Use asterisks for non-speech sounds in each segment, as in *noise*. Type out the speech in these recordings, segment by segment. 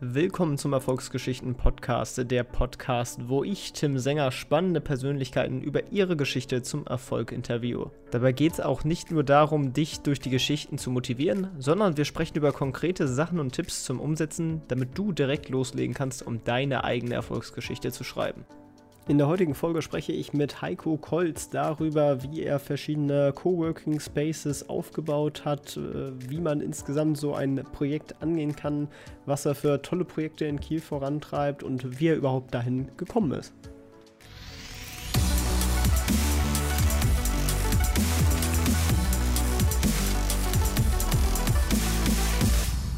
Willkommen zum Erfolgsgeschichten Podcast, der Podcast, wo ich, Tim Sänger, spannende Persönlichkeiten über ihre Geschichte zum Erfolg interviewe. Dabei geht es auch nicht nur darum, dich durch die Geschichten zu motivieren, sondern wir sprechen über konkrete Sachen und Tipps zum Umsetzen, damit du direkt loslegen kannst, um deine eigene Erfolgsgeschichte zu schreiben. In der heutigen Folge spreche ich mit Heiko Kolz darüber, wie er verschiedene Coworking Spaces aufgebaut hat, äh, wie man insgesamt so ein Projekt angehen kann, was er für tolle Projekte in Kiel vorantreibt und wie er überhaupt dahin gekommen ist.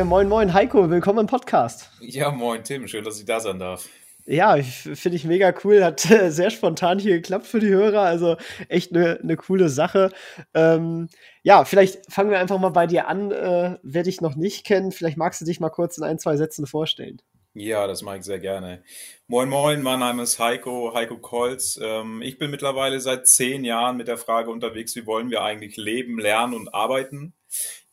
Moin, moin, Heiko, willkommen im Podcast. Ja, moin, Tim, schön, dass ich da sein darf. Ja, finde ich mega cool. Hat äh, sehr spontan hier geklappt für die Hörer. Also echt eine ne coole Sache. Ähm, ja, vielleicht fangen wir einfach mal bei dir an. Äh, wer dich noch nicht kennt, vielleicht magst du dich mal kurz in ein, zwei Sätzen vorstellen. Ja, das mache ich sehr gerne. Moin, moin, mein Name ist Heiko, Heiko Kolz. Ähm, ich bin mittlerweile seit zehn Jahren mit der Frage unterwegs, wie wollen wir eigentlich leben, lernen und arbeiten.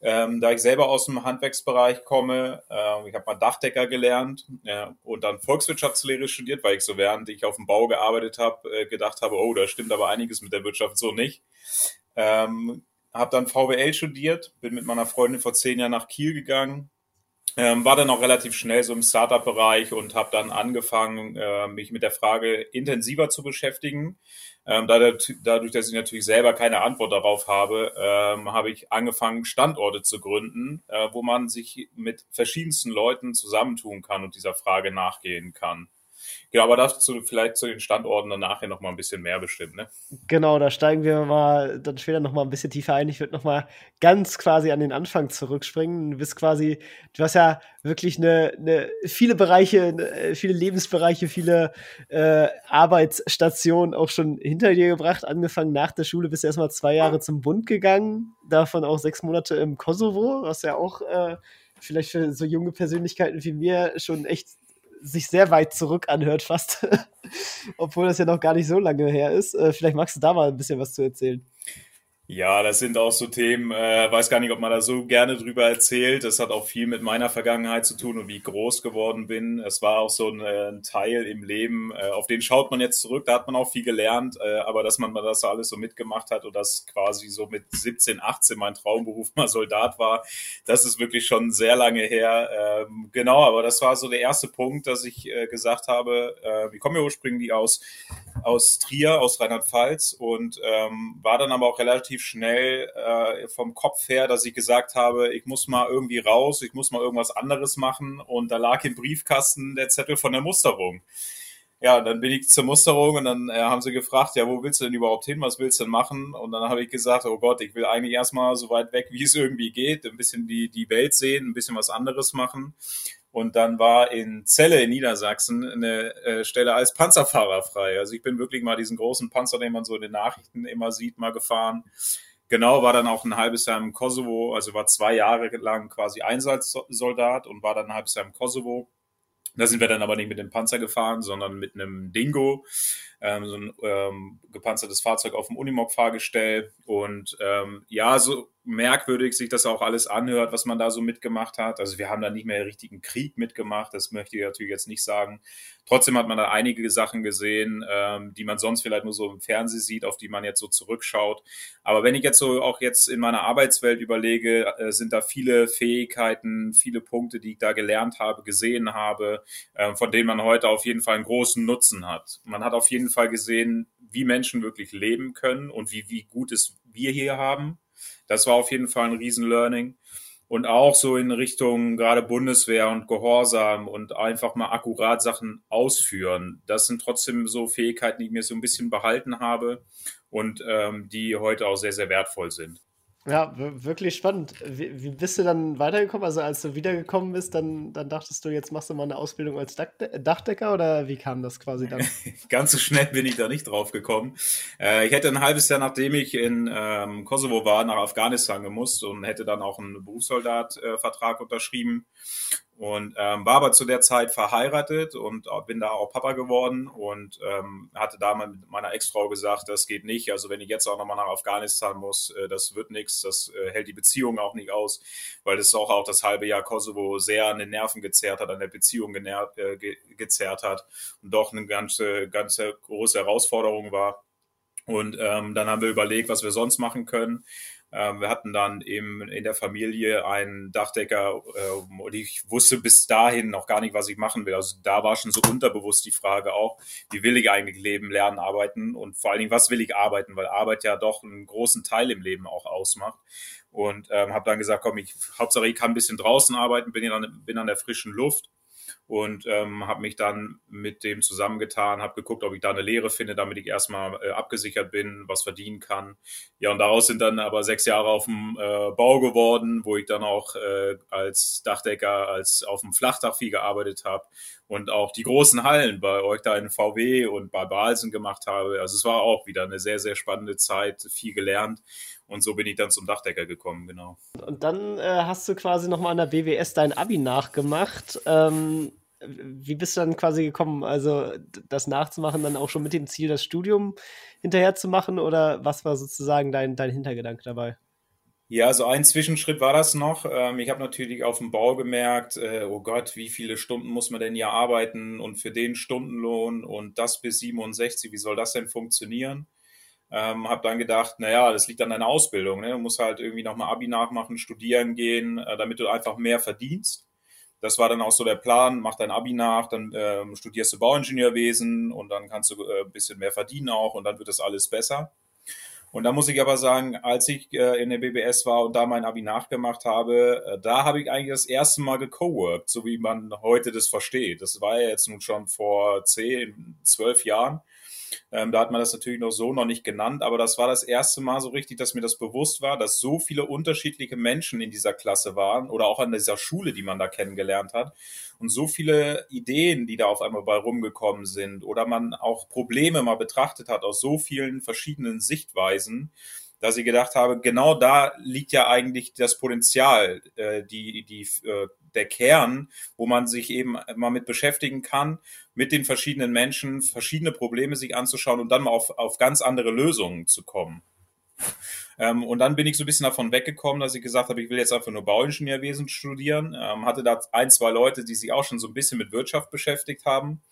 Ähm, da ich selber aus dem Handwerksbereich komme, äh, ich habe mal Dachdecker gelernt äh, und dann Volkswirtschaftslehre studiert, weil ich so während ich auf dem Bau gearbeitet habe, äh, gedacht habe, oh, da stimmt aber einiges mit der Wirtschaft so nicht. Ähm, habe dann VWL studiert, bin mit meiner Freundin vor zehn Jahren nach Kiel gegangen, ähm, war dann auch relativ schnell so im Startup-Bereich und habe dann angefangen, äh, mich mit der Frage intensiver zu beschäftigen. Ähm, dadurch, dass ich natürlich selber keine Antwort darauf habe, ähm, habe ich angefangen, Standorte zu gründen, äh, wo man sich mit verschiedensten Leuten zusammentun kann und dieser Frage nachgehen kann. Genau, aber dazu vielleicht zu den Standorten dann nachher noch mal ein bisschen mehr bestimmt, ne? Genau, da steigen wir mal dann später noch mal ein bisschen tiefer ein. Ich würde noch mal ganz quasi an den Anfang zurückspringen. Du bist quasi, du hast ja wirklich eine, eine viele Bereiche, viele Lebensbereiche, viele äh, Arbeitsstationen auch schon hinter dir gebracht. Angefangen nach der Schule bist du erstmal zwei Jahre zum Bund gegangen, davon auch sechs Monate im Kosovo, was ja auch äh, vielleicht für so junge Persönlichkeiten wie mir schon echt sich sehr weit zurück anhört, fast. *laughs* Obwohl das ja noch gar nicht so lange her ist. Äh, vielleicht magst du da mal ein bisschen was zu erzählen. Ja, das sind auch so Themen, äh, weiß gar nicht, ob man da so gerne drüber erzählt. Das hat auch viel mit meiner Vergangenheit zu tun und wie ich groß geworden bin. Es war auch so ein, äh, ein Teil im Leben, äh, auf den schaut man jetzt zurück, da hat man auch viel gelernt, äh, aber dass man das alles so mitgemacht hat und das quasi so mit 17, 18 mein Traumberuf mal Soldat war, das ist wirklich schon sehr lange her. Ähm, genau, aber das war so der erste Punkt, dass ich äh, gesagt habe, äh, ich komme ja ursprünglich aus, aus Trier, aus Rheinland-Pfalz und ähm, war dann aber auch relativ relativ schnell äh, vom Kopf her, dass ich gesagt habe, ich muss mal irgendwie raus, ich muss mal irgendwas anderes machen. Und da lag im Briefkasten der Zettel von der Musterung. Ja, dann bin ich zur Musterung und dann äh, haben sie gefragt, ja, wo willst du denn überhaupt hin, was willst du denn machen? Und dann habe ich gesagt, oh Gott, ich will eigentlich erstmal so weit weg, wie es irgendwie geht, ein bisschen die, die Welt sehen, ein bisschen was anderes machen. Und dann war in Celle in Niedersachsen eine äh, Stelle als Panzerfahrer frei. Also ich bin wirklich mal diesen großen Panzer, den man so in den Nachrichten immer sieht, mal gefahren. Genau, war dann auch ein halbes Jahr im Kosovo, also war zwei Jahre lang quasi Einsatzsoldat und war dann ein halbes Jahr im Kosovo. Da sind wir dann aber nicht mit dem Panzer gefahren, sondern mit einem Dingo, ähm, so ein ähm, gepanzertes Fahrzeug auf dem Unimog-Fahrgestell. Und ähm, ja, so merkwürdig sich das auch alles anhört, was man da so mitgemacht hat. Also wir haben da nicht mehr richtigen Krieg mitgemacht, das möchte ich natürlich jetzt nicht sagen. Trotzdem hat man da einige Sachen gesehen, ähm, die man sonst vielleicht nur so im Fernsehen sieht, auf die man jetzt so zurückschaut. Aber wenn ich jetzt so auch jetzt in meiner Arbeitswelt überlege, äh, sind da viele Fähigkeiten, viele Punkte, die ich da gelernt habe, gesehen habe, äh, von denen man heute auf jeden Fall einen großen Nutzen hat. Man hat auf jeden Fall gesehen, wie Menschen wirklich leben können und wie, wie gut es wir hier haben das war auf jeden Fall ein Riesen-Learning. Und auch so in Richtung gerade Bundeswehr und Gehorsam und einfach mal akkurat Sachen ausführen. Das sind trotzdem so Fähigkeiten, die ich mir so ein bisschen behalten habe und ähm, die heute auch sehr, sehr wertvoll sind. Ja, wirklich spannend. Wie, wie, bist du dann weitergekommen? Also als du wiedergekommen bist, dann, dann dachtest du, jetzt machst du mal eine Ausbildung als Dachdecker oder wie kam das quasi dann? *laughs* Ganz so schnell bin ich da nicht drauf gekommen. Äh, ich hätte ein halbes Jahr, nachdem ich in ähm, Kosovo war, nach Afghanistan gemusst und hätte dann auch einen Berufssoldatvertrag äh, unterschrieben und ähm, war aber zu der Zeit verheiratet und bin da auch Papa geworden und ähm, hatte da mit meiner Ex-Frau gesagt, das geht nicht. Also wenn ich jetzt auch nochmal nach Afghanistan muss, äh, das wird nichts, das äh, hält die Beziehung auch nicht aus, weil das auch auch das halbe Jahr Kosovo sehr an den Nerven gezerrt hat, an der Beziehung genährt, äh, ge gezerrt hat und doch eine ganze, ganze große Herausforderung war. Und ähm, dann haben wir überlegt, was wir sonst machen können. Ähm, wir hatten dann eben in der Familie einen Dachdecker äh, und ich wusste bis dahin noch gar nicht, was ich machen will. Also da war schon so unterbewusst die Frage auch, wie will ich eigentlich leben, lernen, arbeiten und vor allen Dingen, was will ich arbeiten, weil Arbeit ja doch einen großen Teil im Leben auch ausmacht. Und ähm, habe dann gesagt, komm, ich Hauptsache ich kann ein bisschen draußen arbeiten, bin, an, bin an der frischen Luft und ähm, habe mich dann mit dem zusammengetan, habe geguckt, ob ich da eine Lehre finde, damit ich erstmal äh, abgesichert bin, was verdienen kann. Ja, und daraus sind dann aber sechs Jahre auf dem äh, Bau geworden, wo ich dann auch äh, als Dachdecker, als auf dem Flachdach viel gearbeitet habe und auch die großen Hallen bei euch da in VW und bei Balsen gemacht habe. Also es war auch wieder eine sehr, sehr spannende Zeit, viel gelernt und so bin ich dann zum Dachdecker gekommen, genau. Und dann äh, hast du quasi nochmal an der BWS dein Abi nachgemacht. Ähm, wie bist du dann quasi gekommen, also das nachzumachen, dann auch schon mit dem Ziel, das Studium hinterher zu machen oder was war sozusagen dein, dein Hintergedanke dabei? Ja, so ein Zwischenschritt war das noch. Ähm, ich habe natürlich auf dem Bau gemerkt, äh, oh Gott, wie viele Stunden muss man denn hier arbeiten und für den Stundenlohn und das bis 67, wie soll das denn funktionieren? Ähm, habe dann gedacht, naja, das liegt an deiner Ausbildung. Ne? Du musst halt irgendwie nochmal Abi nachmachen, studieren gehen, äh, damit du einfach mehr verdienst. Das war dann auch so der Plan, mach dein Abi nach, dann ähm, studierst du Bauingenieurwesen und dann kannst du äh, ein bisschen mehr verdienen auch und dann wird das alles besser. Und da muss ich aber sagen, als ich äh, in der BBS war und da mein Abi nachgemacht habe, äh, da habe ich eigentlich das erste Mal gecoworked, so wie man heute das versteht. Das war ja jetzt nun schon vor zehn, zwölf Jahren. Ähm, da hat man das natürlich noch so noch nicht genannt, aber das war das erste Mal so richtig, dass mir das bewusst war, dass so viele unterschiedliche Menschen in dieser Klasse waren oder auch an dieser Schule, die man da kennengelernt hat. Und so viele Ideen, die da auf einmal bei rumgekommen sind oder man auch Probleme mal betrachtet hat aus so vielen verschiedenen Sichtweisen dass ich gedacht habe, genau da liegt ja eigentlich das Potenzial, äh, die, die, äh, der Kern, wo man sich eben mal mit beschäftigen kann, mit den verschiedenen Menschen, verschiedene Probleme sich anzuschauen und dann mal auf, auf ganz andere Lösungen zu kommen. Ähm, und dann bin ich so ein bisschen davon weggekommen, dass ich gesagt habe, ich will jetzt einfach nur Bauingenieurwesen studieren. Ähm, hatte da ein, zwei Leute, die sich auch schon so ein bisschen mit Wirtschaft beschäftigt haben.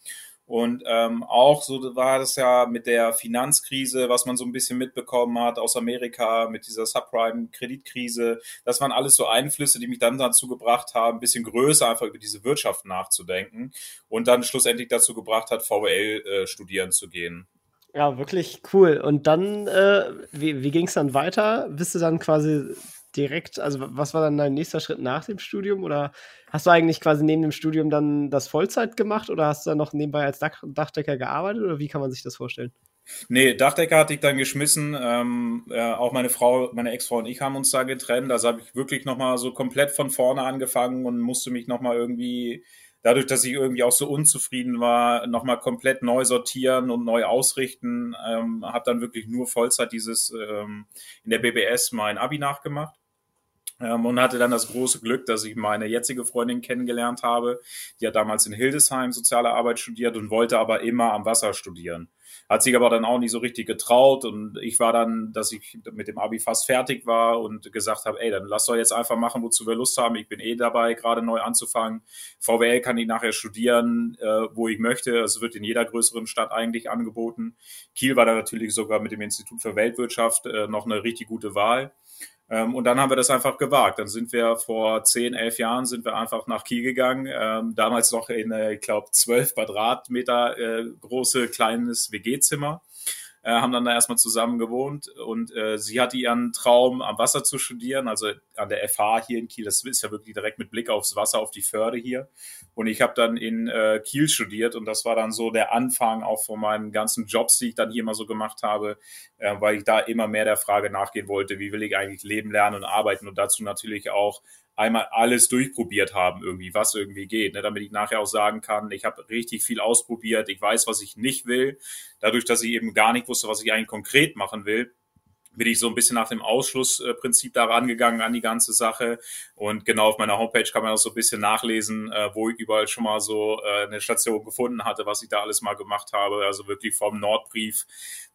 Und ähm, auch so war das ja mit der Finanzkrise, was man so ein bisschen mitbekommen hat aus Amerika, mit dieser Subprime-Kreditkrise. Das waren alles so Einflüsse, die mich dann dazu gebracht haben, ein bisschen größer einfach über diese Wirtschaft nachzudenken und dann schlussendlich dazu gebracht hat, VWL äh, studieren zu gehen. Ja, wirklich cool. Und dann, äh, wie, wie ging es dann weiter? Bist du dann quasi direkt, also was war dann dein nächster Schritt nach dem Studium? Oder hast du eigentlich quasi neben dem Studium dann das Vollzeit gemacht oder hast du dann noch nebenbei als Dach Dachdecker gearbeitet oder wie kann man sich das vorstellen? Nee, Dachdecker hatte ich dann geschmissen. Ähm, äh, auch meine Frau, meine Ex-Frau und ich haben uns da getrennt. Also habe ich wirklich nochmal so komplett von vorne angefangen und musste mich nochmal irgendwie, dadurch, dass ich irgendwie auch so unzufrieden war, nochmal komplett neu sortieren und neu ausrichten. Ähm, habe dann wirklich nur Vollzeit dieses ähm, in der BBS mein Abi nachgemacht. Ähm, und hatte dann das große Glück, dass ich meine jetzige Freundin kennengelernt habe. Die hat damals in Hildesheim soziale Arbeit studiert und wollte aber immer am Wasser studieren. Hat sich aber dann auch nicht so richtig getraut und ich war dann, dass ich mit dem Abi fast fertig war und gesagt habe, ey, dann lass doch jetzt einfach machen, wozu wir Lust haben. Ich bin eh dabei, gerade neu anzufangen. VWL kann ich nachher studieren, äh, wo ich möchte. Es wird in jeder größeren Stadt eigentlich angeboten. Kiel war da natürlich sogar mit dem Institut für Weltwirtschaft äh, noch eine richtig gute Wahl. Ähm, und dann haben wir das einfach gewagt. Dann sind wir vor zehn, elf Jahren sind wir einfach nach Kiel gegangen. Ähm, damals noch in, äh, ich glaube, zwölf Quadratmeter äh, große kleines WG-Zimmer äh, haben dann da erstmal zusammen gewohnt und äh, sie hatte ihren Traum, am Wasser zu studieren, also an der FH hier in Kiel. Das ist ja wirklich direkt mit Blick aufs Wasser, auf die Förde hier. Und ich habe dann in äh, Kiel studiert und das war dann so der Anfang auch von meinen ganzen Jobs, die ich dann hier immer so gemacht habe, äh, weil ich da immer mehr der Frage nachgehen wollte, wie will ich eigentlich leben, lernen und arbeiten und dazu natürlich auch einmal alles durchprobiert haben, irgendwie, was irgendwie geht, ne, damit ich nachher auch sagen kann, ich habe richtig viel ausprobiert, ich weiß, was ich nicht will. Dadurch, dass ich eben gar nicht wusste, was ich eigentlich konkret machen will, bin ich so ein bisschen nach dem Ausschlussprinzip da rangegangen an die ganze Sache. Und genau auf meiner Homepage kann man auch so ein bisschen nachlesen, äh, wo ich überall schon mal so äh, eine Station gefunden hatte, was ich da alles mal gemacht habe. Also wirklich vom Nordbrief,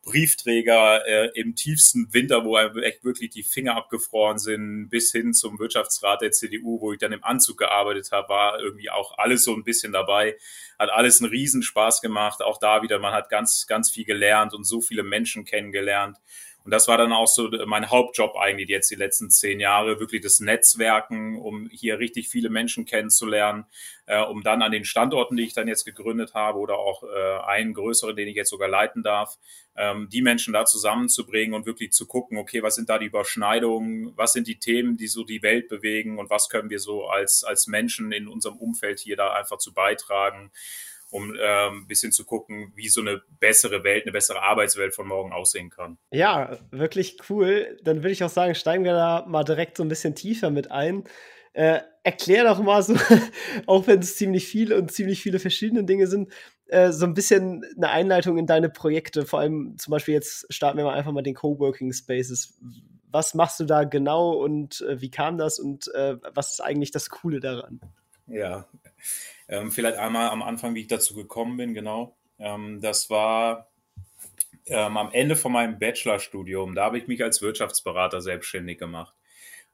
Briefträger äh, im tiefsten Winter, wo echt wirklich die Finger abgefroren sind, bis hin zum Wirtschaftsrat der CDU, wo ich dann im Anzug gearbeitet habe, war irgendwie auch alles so ein bisschen dabei. Hat alles einen Riesenspaß gemacht. Auch da wieder, man hat ganz, ganz viel gelernt und so viele Menschen kennengelernt. Und das war dann auch so mein Hauptjob eigentlich jetzt die letzten zehn Jahre, wirklich das Netzwerken, um hier richtig viele Menschen kennenzulernen, äh, um dann an den Standorten, die ich dann jetzt gegründet habe oder auch äh, einen größeren, den ich jetzt sogar leiten darf, ähm, die Menschen da zusammenzubringen und wirklich zu gucken, okay, was sind da die Überschneidungen, was sind die Themen, die so die Welt bewegen und was können wir so als, als Menschen in unserem Umfeld hier da einfach zu beitragen um äh, ein bisschen zu gucken, wie so eine bessere Welt, eine bessere Arbeitswelt von morgen aussehen kann. Ja, wirklich cool. Dann würde ich auch sagen, steigen wir da mal direkt so ein bisschen tiefer mit ein. Äh, erklär doch mal so, *laughs* auch wenn es ziemlich viele und ziemlich viele verschiedene Dinge sind, äh, so ein bisschen eine Einleitung in deine Projekte. Vor allem zum Beispiel jetzt starten wir mal einfach mal den Coworking Spaces. Was machst du da genau und äh, wie kam das und äh, was ist eigentlich das Coole daran? Ja, ähm, vielleicht einmal am Anfang, wie ich dazu gekommen bin, genau. Ähm, das war ähm, am Ende von meinem Bachelorstudium. Da habe ich mich als Wirtschaftsberater selbstständig gemacht.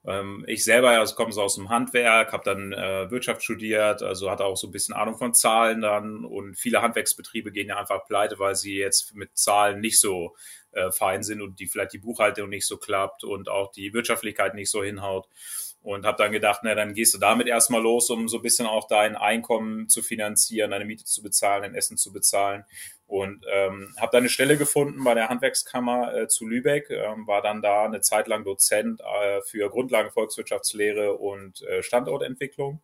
Ähm, ich selber also komme so aus dem Handwerk, habe dann äh, Wirtschaft studiert, also hatte auch so ein bisschen Ahnung von Zahlen dann. Und viele Handwerksbetriebe gehen ja einfach pleite, weil sie jetzt mit Zahlen nicht so äh, fein sind und die vielleicht die Buchhaltung nicht so klappt und auch die Wirtschaftlichkeit nicht so hinhaut und habe dann gedacht, na dann gehst du damit erstmal los, um so ein bisschen auch dein Einkommen zu finanzieren, deine Miete zu bezahlen, dein Essen zu bezahlen. Und ähm, habe dann eine Stelle gefunden bei der Handwerkskammer äh, zu Lübeck, ähm, war dann da eine Zeit lang Dozent äh, für Grundlagen Volkswirtschaftslehre und äh, Standortentwicklung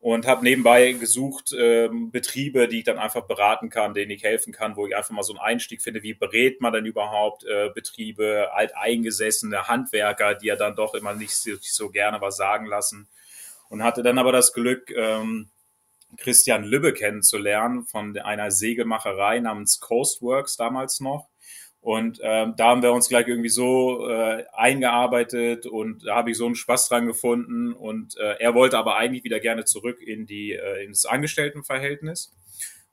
und habe nebenbei gesucht ähm, Betriebe, die ich dann einfach beraten kann, denen ich helfen kann, wo ich einfach mal so einen Einstieg finde, wie berät man denn überhaupt äh, Betriebe, alteingesessene Handwerker, die ja dann doch immer nicht so, nicht so gerne was sagen lassen? Und hatte dann aber das Glück, ähm, Christian Lübbe kennenzulernen von einer Segelmacherei namens Coastworks damals noch und ähm, da haben wir uns gleich irgendwie so äh, eingearbeitet und da habe ich so einen Spaß dran gefunden. Und äh, er wollte aber eigentlich wieder gerne zurück in die äh, ins Angestelltenverhältnis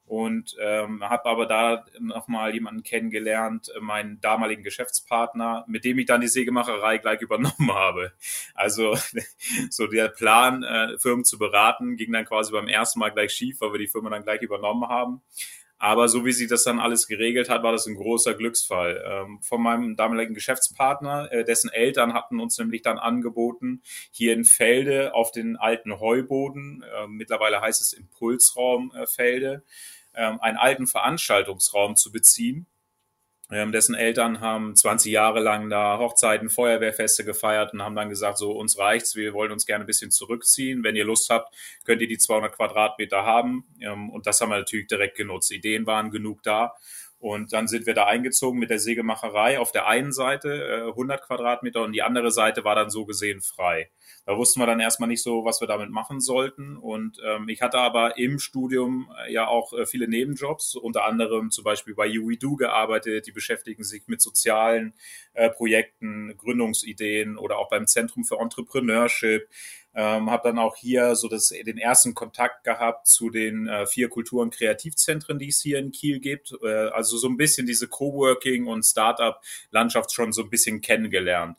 und ähm, habe aber da nochmal jemanden kennengelernt, meinen damaligen Geschäftspartner, mit dem ich dann die Sägemacherei gleich übernommen *laughs* habe. Also *laughs* so der Plan, äh, Firmen zu beraten, ging dann quasi beim ersten Mal gleich schief, weil wir die Firma dann gleich übernommen haben. Aber so wie sie das dann alles geregelt hat, war das ein großer Glücksfall. Ähm, von meinem damaligen Geschäftspartner, äh, dessen Eltern hatten uns nämlich dann angeboten, hier in Felde auf den alten Heuboden, äh, mittlerweile heißt es Impulsraum äh, Felde, ähm, einen alten Veranstaltungsraum zu beziehen ähm, dessen Eltern haben 20 Jahre lang da Hochzeiten, Feuerwehrfeste gefeiert und haben dann gesagt, so uns reicht's, wir wollen uns gerne ein bisschen zurückziehen. Wenn ihr Lust habt, könnt ihr die 200 Quadratmeter haben. Ähm, und das haben wir natürlich direkt genutzt. Ideen waren genug da. Und dann sind wir da eingezogen mit der Sägemacherei auf der einen Seite äh, 100 Quadratmeter und die andere Seite war dann so gesehen frei. Da wussten wir dann erstmal nicht so, was wir damit machen sollten. Und ähm, ich hatte aber im Studium äh, ja auch äh, viele Nebenjobs, unter anderem zum Beispiel bei UWeDo gearbeitet. Die beschäftigen sich mit sozialen äh, Projekten, Gründungsideen oder auch beim Zentrum für Entrepreneurship. Ähm, habe dann auch hier so das, den ersten Kontakt gehabt zu den äh, vier Kulturen Kreativzentren, die es hier in Kiel gibt. Äh, also so ein bisschen diese Coworking und Startup-Landschaft schon so ein bisschen kennengelernt.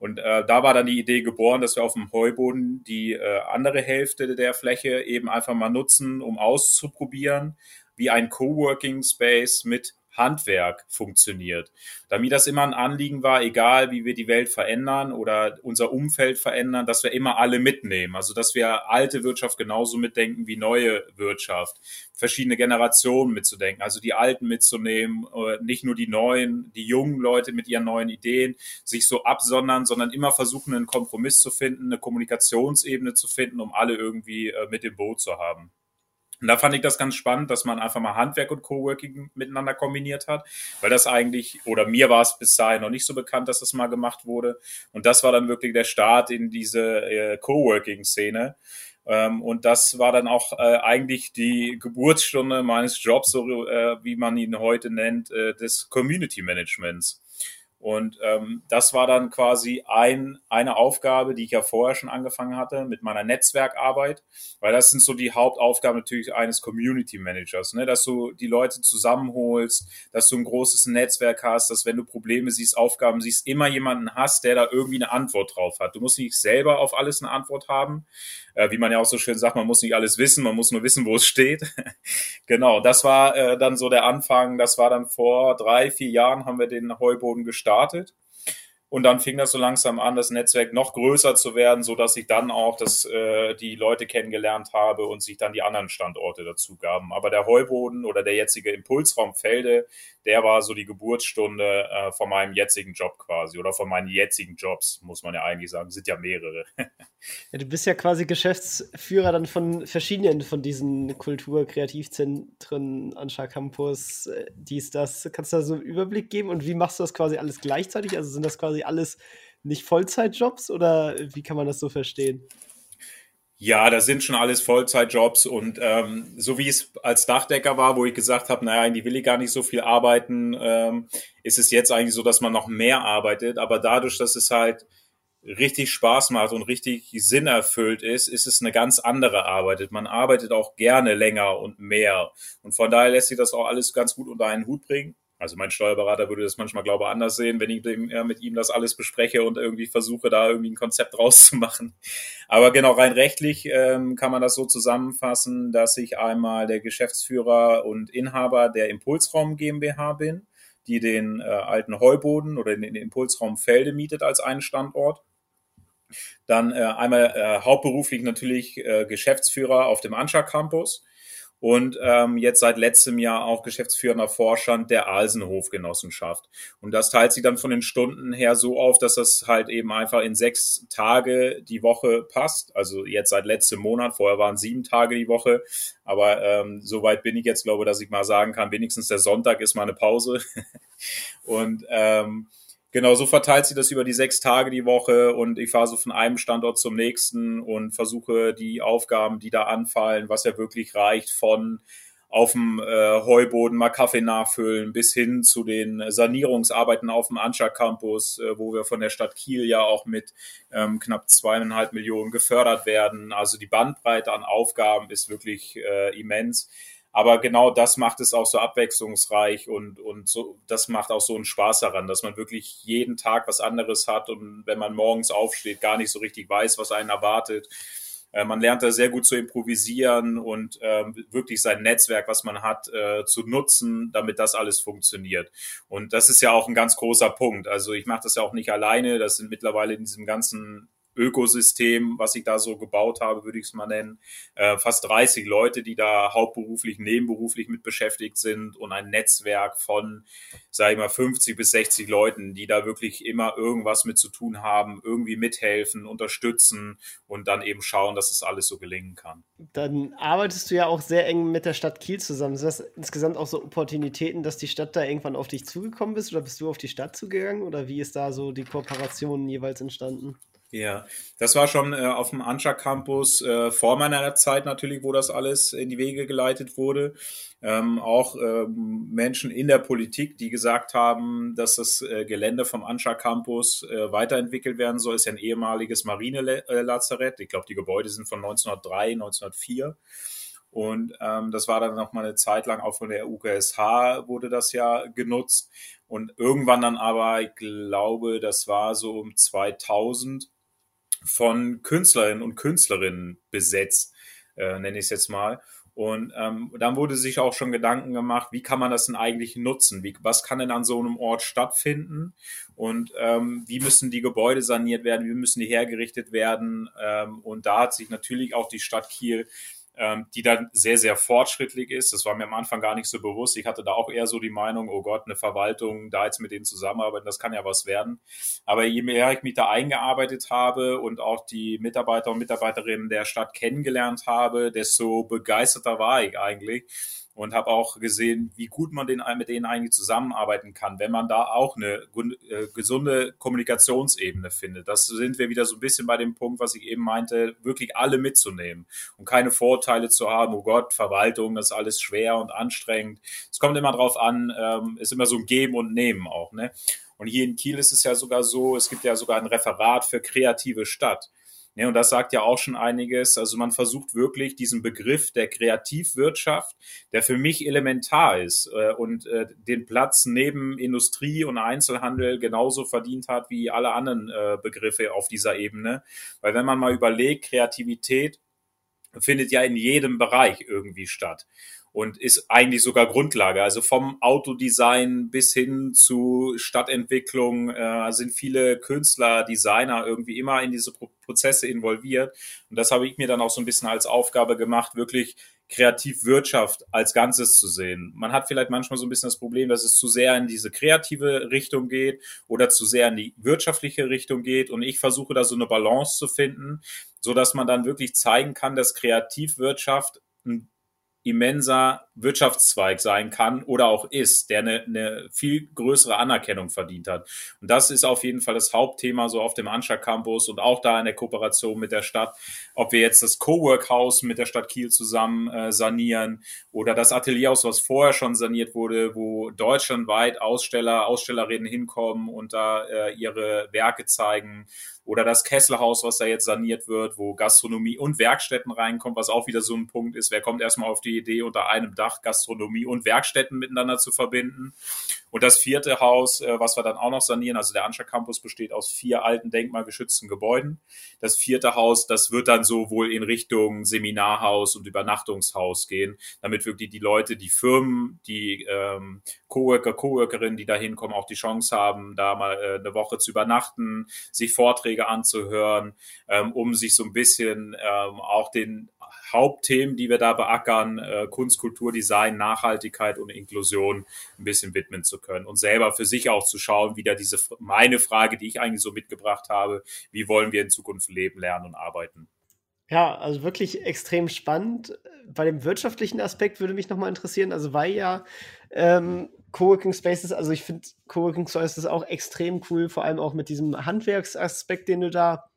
Und äh, da war dann die Idee geboren, dass wir auf dem Heuboden die äh, andere Hälfte der Fläche eben einfach mal nutzen, um auszuprobieren, wie ein Coworking Space mit Handwerk funktioniert. Da mir das immer ein Anliegen war, egal wie wir die Welt verändern oder unser Umfeld verändern, dass wir immer alle mitnehmen. Also dass wir alte Wirtschaft genauso mitdenken wie neue Wirtschaft. Verschiedene Generationen mitzudenken, also die Alten mitzunehmen, äh, nicht nur die neuen, die jungen Leute mit ihren neuen Ideen, sich so absondern, sondern immer versuchen, einen Kompromiss zu finden, eine Kommunikationsebene zu finden, um alle irgendwie äh, mit im Boot zu haben. Und da fand ich das ganz spannend, dass man einfach mal Handwerk und Coworking miteinander kombiniert hat, weil das eigentlich, oder mir war es bis dahin noch nicht so bekannt, dass das mal gemacht wurde. Und das war dann wirklich der Start in diese äh, Coworking-Szene. Ähm, und das war dann auch äh, eigentlich die Geburtsstunde meines Jobs, so äh, wie man ihn heute nennt, äh, des Community Managements. Und ähm, das war dann quasi ein, eine Aufgabe, die ich ja vorher schon angefangen hatte mit meiner Netzwerkarbeit, weil das sind so die Hauptaufgaben natürlich eines Community Managers, ne? dass du die Leute zusammenholst, dass du ein großes Netzwerk hast, dass wenn du Probleme siehst, Aufgaben siehst, immer jemanden hast, der da irgendwie eine Antwort drauf hat. Du musst nicht selber auf alles eine Antwort haben, äh, wie man ja auch so schön sagt, man muss nicht alles wissen, man muss nur wissen, wo es steht. *laughs* genau, das war äh, dann so der Anfang, das war dann vor drei, vier Jahren haben wir den Heuboden gestartet gestartet. Und dann fing das so langsam an, das Netzwerk noch größer zu werden, so dass ich dann auch das, äh, die Leute kennengelernt habe und sich dann die anderen Standorte dazu gaben. Aber der Heuboden oder der jetzige Impulsraum Felde, der war so die Geburtsstunde äh, von meinem jetzigen Job quasi oder von meinen jetzigen Jobs, muss man ja eigentlich sagen. Sind ja mehrere. *laughs* Ja, du bist ja quasi Geschäftsführer dann von verschiedenen von diesen Kultur-Kreativzentren, Anscha Campus, äh, dies, das. Kannst du da so einen Überblick geben und wie machst du das quasi alles gleichzeitig? Also sind das quasi alles nicht Vollzeitjobs oder wie kann man das so verstehen? Ja, das sind schon alles Vollzeitjobs und ähm, so wie es als Dachdecker war, wo ich gesagt habe, naja, eigentlich will ich gar nicht so viel arbeiten, ähm, ist es jetzt eigentlich so, dass man noch mehr arbeitet. Aber dadurch, dass es halt richtig Spaß macht und richtig Sinn erfüllt ist, ist es eine ganz andere Arbeit. Man arbeitet auch gerne länger und mehr. Und von daher lässt sich das auch alles ganz gut unter einen Hut bringen. Also mein Steuerberater würde das manchmal, glaube ich, anders sehen, wenn ich mit ihm das alles bespreche und irgendwie versuche, da irgendwie ein Konzept *laughs* rauszumachen. Aber genau rein rechtlich ähm, kann man das so zusammenfassen, dass ich einmal der Geschäftsführer und Inhaber der Impulsraum GmbH bin, die den äh, alten Heuboden oder den Impulsraum Felde mietet als einen Standort. Dann äh, einmal äh, hauptberuflich natürlich äh, Geschäftsführer auf dem Anscha Campus und ähm, jetzt seit letztem Jahr auch geschäftsführender Vorstand der Alsenhof-Genossenschaft. Und das teilt sich dann von den Stunden her so auf, dass das halt eben einfach in sechs Tage die Woche passt. Also jetzt seit letztem Monat, vorher waren sieben Tage die Woche. Aber ähm, soweit bin ich jetzt, glaube dass ich mal sagen kann, wenigstens der Sonntag ist mal eine Pause. *laughs* und ähm, Genau, so verteilt sich das über die sechs Tage die Woche und ich fahre so von einem Standort zum nächsten und versuche die Aufgaben, die da anfallen, was ja wirklich reicht, von auf dem äh, Heuboden mal Kaffee nachfüllen bis hin zu den Sanierungsarbeiten auf dem Anscha Campus, äh, wo wir von der Stadt Kiel ja auch mit ähm, knapp zweieinhalb Millionen gefördert werden. Also die Bandbreite an Aufgaben ist wirklich äh, immens. Aber genau das macht es auch so abwechslungsreich und, und so, das macht auch so einen Spaß daran, dass man wirklich jeden Tag was anderes hat und wenn man morgens aufsteht, gar nicht so richtig weiß, was einen erwartet. Äh, man lernt da sehr gut zu improvisieren und äh, wirklich sein Netzwerk, was man hat, äh, zu nutzen, damit das alles funktioniert. Und das ist ja auch ein ganz großer Punkt. Also ich mache das ja auch nicht alleine. Das sind mittlerweile in diesem ganzen Ökosystem, was ich da so gebaut habe, würde ich es mal nennen. Äh, fast 30 Leute, die da hauptberuflich, nebenberuflich mit beschäftigt sind und ein Netzwerk von, sage ich mal, 50 bis 60 Leuten, die da wirklich immer irgendwas mit zu tun haben, irgendwie mithelfen, unterstützen und dann eben schauen, dass es das alles so gelingen kann. Dann arbeitest du ja auch sehr eng mit der Stadt Kiel zusammen. Sind das insgesamt auch so Opportunitäten, dass die Stadt da irgendwann auf dich zugekommen bist oder bist du auf die Stadt zugegangen oder wie ist da so die Kooperation jeweils entstanden? Ja, das war schon äh, auf dem Anscha Campus äh, vor meiner Zeit natürlich, wo das alles in die Wege geleitet wurde. Ähm, auch ähm, Menschen in der Politik, die gesagt haben, dass das äh, Gelände vom Anscha Campus äh, weiterentwickelt werden soll, ist ja ein ehemaliges Marinelazarett. Ich glaube, die Gebäude sind von 1903, 1904. Und ähm, das war dann noch mal eine Zeit lang auch von der UKSH wurde das ja genutzt. Und irgendwann dann aber, ich glaube, das war so um 2000, von Künstlerinnen und Künstlerinnen besetzt, äh, nenne ich es jetzt mal. Und ähm, dann wurde sich auch schon Gedanken gemacht, wie kann man das denn eigentlich nutzen? Wie, was kann denn an so einem Ort stattfinden? Und ähm, wie müssen die Gebäude saniert werden? Wie müssen die hergerichtet werden? Ähm, und da hat sich natürlich auch die Stadt Kiel ähm, die dann sehr, sehr fortschrittlich ist. Das war mir am Anfang gar nicht so bewusst. Ich hatte da auch eher so die Meinung, oh Gott, eine Verwaltung, da jetzt mit denen zusammenarbeiten, das kann ja was werden. Aber je mehr ich mich da eingearbeitet habe und auch die Mitarbeiter und Mitarbeiterinnen der Stadt kennengelernt habe, desto begeisterter war ich eigentlich und habe auch gesehen, wie gut man den, mit denen eigentlich zusammenarbeiten kann, wenn man da auch eine äh, gesunde Kommunikationsebene findet. Das sind wir wieder so ein bisschen bei dem Punkt, was ich eben meinte, wirklich alle mitzunehmen und keine Vorteile zu haben, oh Gott, Verwaltung, das ist alles schwer und anstrengend. Es kommt immer drauf an, ähm, ist immer so ein Geben und Nehmen auch. Ne? Und hier in Kiel ist es ja sogar so, es gibt ja sogar ein Referat für kreative Stadt. Ja, und das sagt ja auch schon einiges. Also man versucht wirklich diesen Begriff der Kreativwirtschaft, der für mich elementar ist äh, und äh, den Platz neben Industrie und Einzelhandel genauso verdient hat wie alle anderen äh, Begriffe auf dieser Ebene. Weil wenn man mal überlegt, Kreativität findet ja in jedem Bereich irgendwie statt und ist eigentlich sogar Grundlage. Also vom Autodesign bis hin zu Stadtentwicklung äh, sind viele Künstler, Designer irgendwie immer in diese Pro Prozesse involviert. Und das habe ich mir dann auch so ein bisschen als Aufgabe gemacht, wirklich Kreativwirtschaft als Ganzes zu sehen. Man hat vielleicht manchmal so ein bisschen das Problem, dass es zu sehr in diese kreative Richtung geht oder zu sehr in die wirtschaftliche Richtung geht. Und ich versuche da so eine Balance zu finden, so dass man dann wirklich zeigen kann, dass Kreativwirtschaft ein immenser Wirtschaftszweig sein kann oder auch ist, der eine, eine viel größere Anerkennung verdient hat. Und das ist auf jeden Fall das Hauptthema so auf dem Anscha Campus und auch da in der Kooperation mit der Stadt, ob wir jetzt das Cowork Haus mit der Stadt Kiel zusammen äh, sanieren oder das Atelierhaus, was vorher schon saniert wurde, wo deutschlandweit Aussteller, Ausstellerinnen hinkommen und da äh, ihre Werke zeigen oder das Kesselhaus, was da jetzt saniert wird, wo Gastronomie und Werkstätten reinkommt, was auch wieder so ein Punkt ist. Wer kommt erstmal auf die Idee, unter einem Dach Gastronomie und Werkstätten miteinander zu verbinden? Und das vierte Haus, äh, was wir dann auch noch sanieren, also der Anscher Campus besteht aus vier alten denkmalgeschützten Gebäuden. Das vierte Haus, das wird dann so wohl in Richtung Seminarhaus und Übernachtungshaus gehen, damit wirklich die Leute, die Firmen, die ähm, Coworker, Coworkerinnen, die da hinkommen, auch die Chance haben, da mal äh, eine Woche zu übernachten, sich Vorträge anzuhören, ähm, um sich so ein bisschen ähm, auch den Hauptthemen, die wir da beackern, äh, Kunst, Kultur, Design, Nachhaltigkeit und Inklusion ein bisschen widmen zu können und selber für sich auch zu schauen, wieder diese meine Frage, die ich eigentlich so mitgebracht habe, wie wollen wir in Zukunft leben, lernen und arbeiten. Ja, also wirklich extrem spannend. Bei dem wirtschaftlichen Aspekt würde mich nochmal interessieren, also weil ja ähm, Coworking Spaces, also ich finde Coworking Spaces auch extrem cool, vor allem auch mit diesem Handwerksaspekt, den du da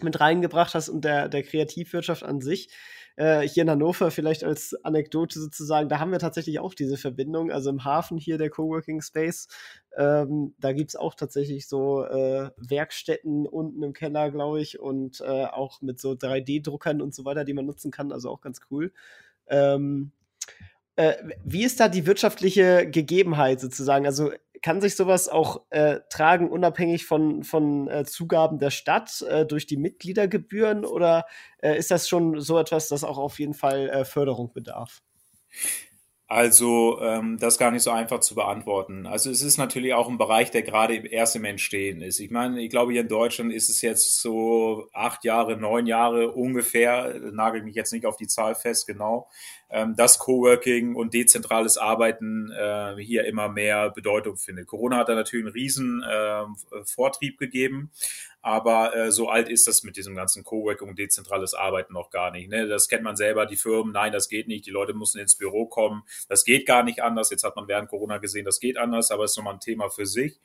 mit reingebracht hast und der, der Kreativwirtschaft an sich äh, hier in Hannover vielleicht als Anekdote sozusagen, da haben wir tatsächlich auch diese Verbindung. Also im Hafen hier der Coworking Space, ähm, da gibt es auch tatsächlich so äh, Werkstätten unten im Keller, glaube ich, und äh, auch mit so 3D-Druckern und so weiter, die man nutzen kann. Also auch ganz cool. Ähm, äh, wie ist da die wirtschaftliche Gegebenheit sozusagen? Also kann sich sowas auch äh, tragen, unabhängig von, von äh, Zugaben der Stadt äh, durch die Mitgliedergebühren oder äh, ist das schon so etwas, das auch auf jeden Fall äh, Förderung bedarf? Also ähm, das gar nicht so einfach zu beantworten. Also es ist natürlich auch ein Bereich, der gerade erst im Entstehen ist. Ich meine, ich glaube, hier in Deutschland ist es jetzt so acht Jahre, neun Jahre ungefähr, nagel mich jetzt nicht auf die Zahl fest, genau, ähm, dass Coworking und dezentrales Arbeiten äh, hier immer mehr Bedeutung findet. Corona hat da natürlich einen riesen äh, Vortrieb gegeben, aber äh, so alt ist das mit diesem ganzen Coworking und dezentrales Arbeiten noch gar nicht. Ne? Das kennt man selber, die Firmen, nein, das geht nicht, die Leute müssen ins Büro kommen, das geht gar nicht anders. Jetzt hat man während Corona gesehen, das geht anders, aber ist nochmal ein Thema für sich.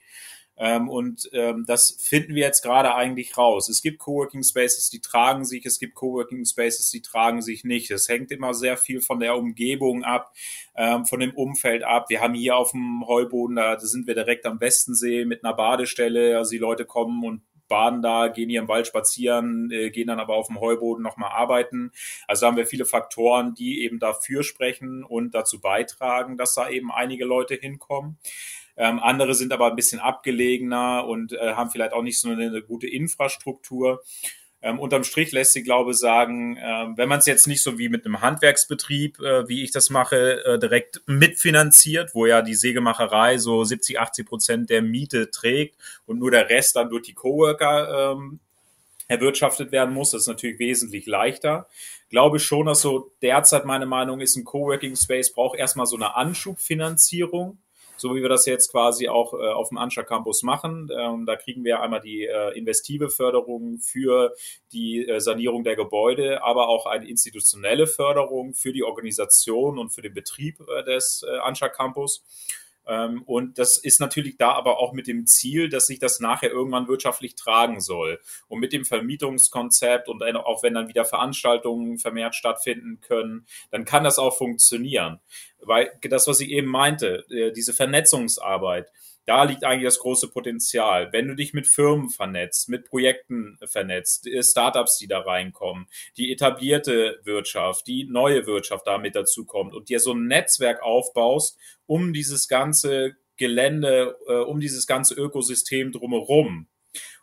Ähm, und ähm, das finden wir jetzt gerade eigentlich raus. Es gibt Coworking Spaces, die tragen sich, es gibt Coworking Spaces, die tragen sich nicht. Es hängt immer sehr viel von der Umgebung ab, ähm, von dem Umfeld ab. Wir haben hier auf dem Heuboden, da sind wir direkt am Westensee mit einer Badestelle. Also die Leute kommen und baden da, gehen hier im Wald spazieren, äh, gehen dann aber auf dem Heuboden nochmal arbeiten. Also haben wir viele Faktoren, die eben dafür sprechen und dazu beitragen, dass da eben einige Leute hinkommen. Ähm, andere sind aber ein bisschen abgelegener und äh, haben vielleicht auch nicht so eine, eine gute Infrastruktur. Ähm, unterm Strich lässt sich, glaube ich, sagen, äh, wenn man es jetzt nicht so wie mit einem Handwerksbetrieb, äh, wie ich das mache, äh, direkt mitfinanziert, wo ja die Sägemacherei so 70, 80 Prozent der Miete trägt und nur der Rest dann durch die Coworker ähm, erwirtschaftet werden muss, das ist natürlich wesentlich leichter. Glaube schon, dass so derzeit meine Meinung ist, ein Coworking Space braucht erstmal so eine Anschubfinanzierung so wie wir das jetzt quasi auch äh, auf dem Anscha Campus machen. Ähm, da kriegen wir einmal die äh, investive Förderung für die äh, Sanierung der Gebäude, aber auch eine institutionelle Förderung für die Organisation und für den Betrieb äh, des äh, Anscha Campus. Ähm, und das ist natürlich da aber auch mit dem Ziel, dass sich das nachher irgendwann wirtschaftlich tragen soll. Und mit dem Vermietungskonzept und auch wenn dann wieder Veranstaltungen vermehrt stattfinden können, dann kann das auch funktionieren. Weil das, was ich eben meinte, äh, diese Vernetzungsarbeit, Da liegt eigentlich das große Potenzial. Wenn du dich mit Firmen vernetzt, mit Projekten vernetzt, äh, Startups, die da reinkommen, die etablierte Wirtschaft, die neue Wirtschaft damit dazukommt und dir so ein Netzwerk aufbaust, um dieses ganze Gelände, äh, um dieses ganze Ökosystem drumherum.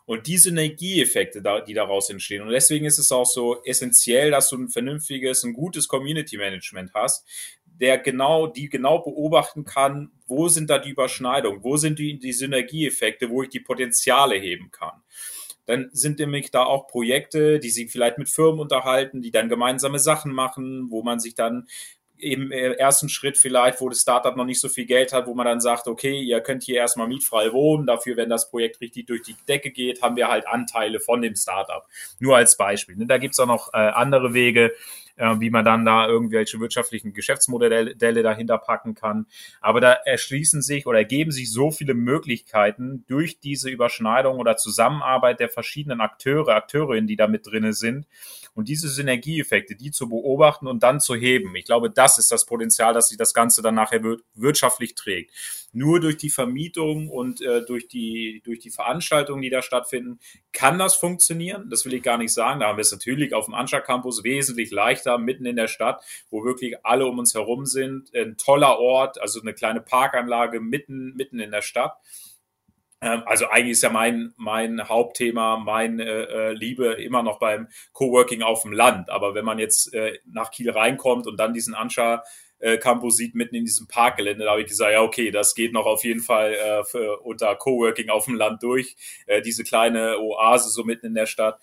Und die Synergieeffekte, die daraus entstehen. Und deswegen ist es auch so essentiell, dass du ein vernünftiges, ein gutes Community Management hast, der genau, die genau beobachten kann, wo sind da die Überschneidungen, wo sind die, die Synergieeffekte, wo ich die Potenziale heben kann. Dann sind nämlich da auch Projekte, die sich vielleicht mit Firmen unterhalten, die dann gemeinsame Sachen machen, wo man sich dann im äh, ersten Schritt vielleicht, wo das Startup noch nicht so viel Geld hat, wo man dann sagt, okay, ihr könnt hier erstmal mietfrei wohnen, dafür, wenn das Projekt richtig durch die Decke geht, haben wir halt Anteile von dem Startup. Nur als Beispiel. Ne? Da gibt's auch noch äh, andere Wege, äh, wie man dann da irgendwelche wirtschaftlichen Geschäftsmodelle dahinter packen kann. Aber da erschließen sich oder ergeben sich so viele Möglichkeiten durch diese Überschneidung oder Zusammenarbeit der verschiedenen Akteure, Akteurinnen, die da mit drinne sind, und diese Synergieeffekte, die zu beobachten und dann zu heben. Ich glaube, das ist das Potenzial, dass sich das Ganze dann nachher wirtschaftlich trägt. Nur durch die Vermietung und äh, durch die durch die Veranstaltungen, die da stattfinden, kann das funktionieren. Das will ich gar nicht sagen. Da haben wir es natürlich auf dem Anscha Campus wesentlich leichter mitten in der Stadt, wo wirklich alle um uns herum sind. Ein toller Ort, also eine kleine Parkanlage mitten mitten in der Stadt. Ähm, also eigentlich ist ja mein, mein Hauptthema, meine äh, Liebe immer noch beim Coworking auf dem Land. Aber wenn man jetzt äh, nach Kiel reinkommt und dann diesen Anscha äh, Campus sieht mitten in diesem Parkgelände, da habe ich gesagt, ja okay, das geht noch auf jeden Fall äh, für, unter Coworking auf dem Land durch. Äh, diese kleine Oase so mitten in der Stadt.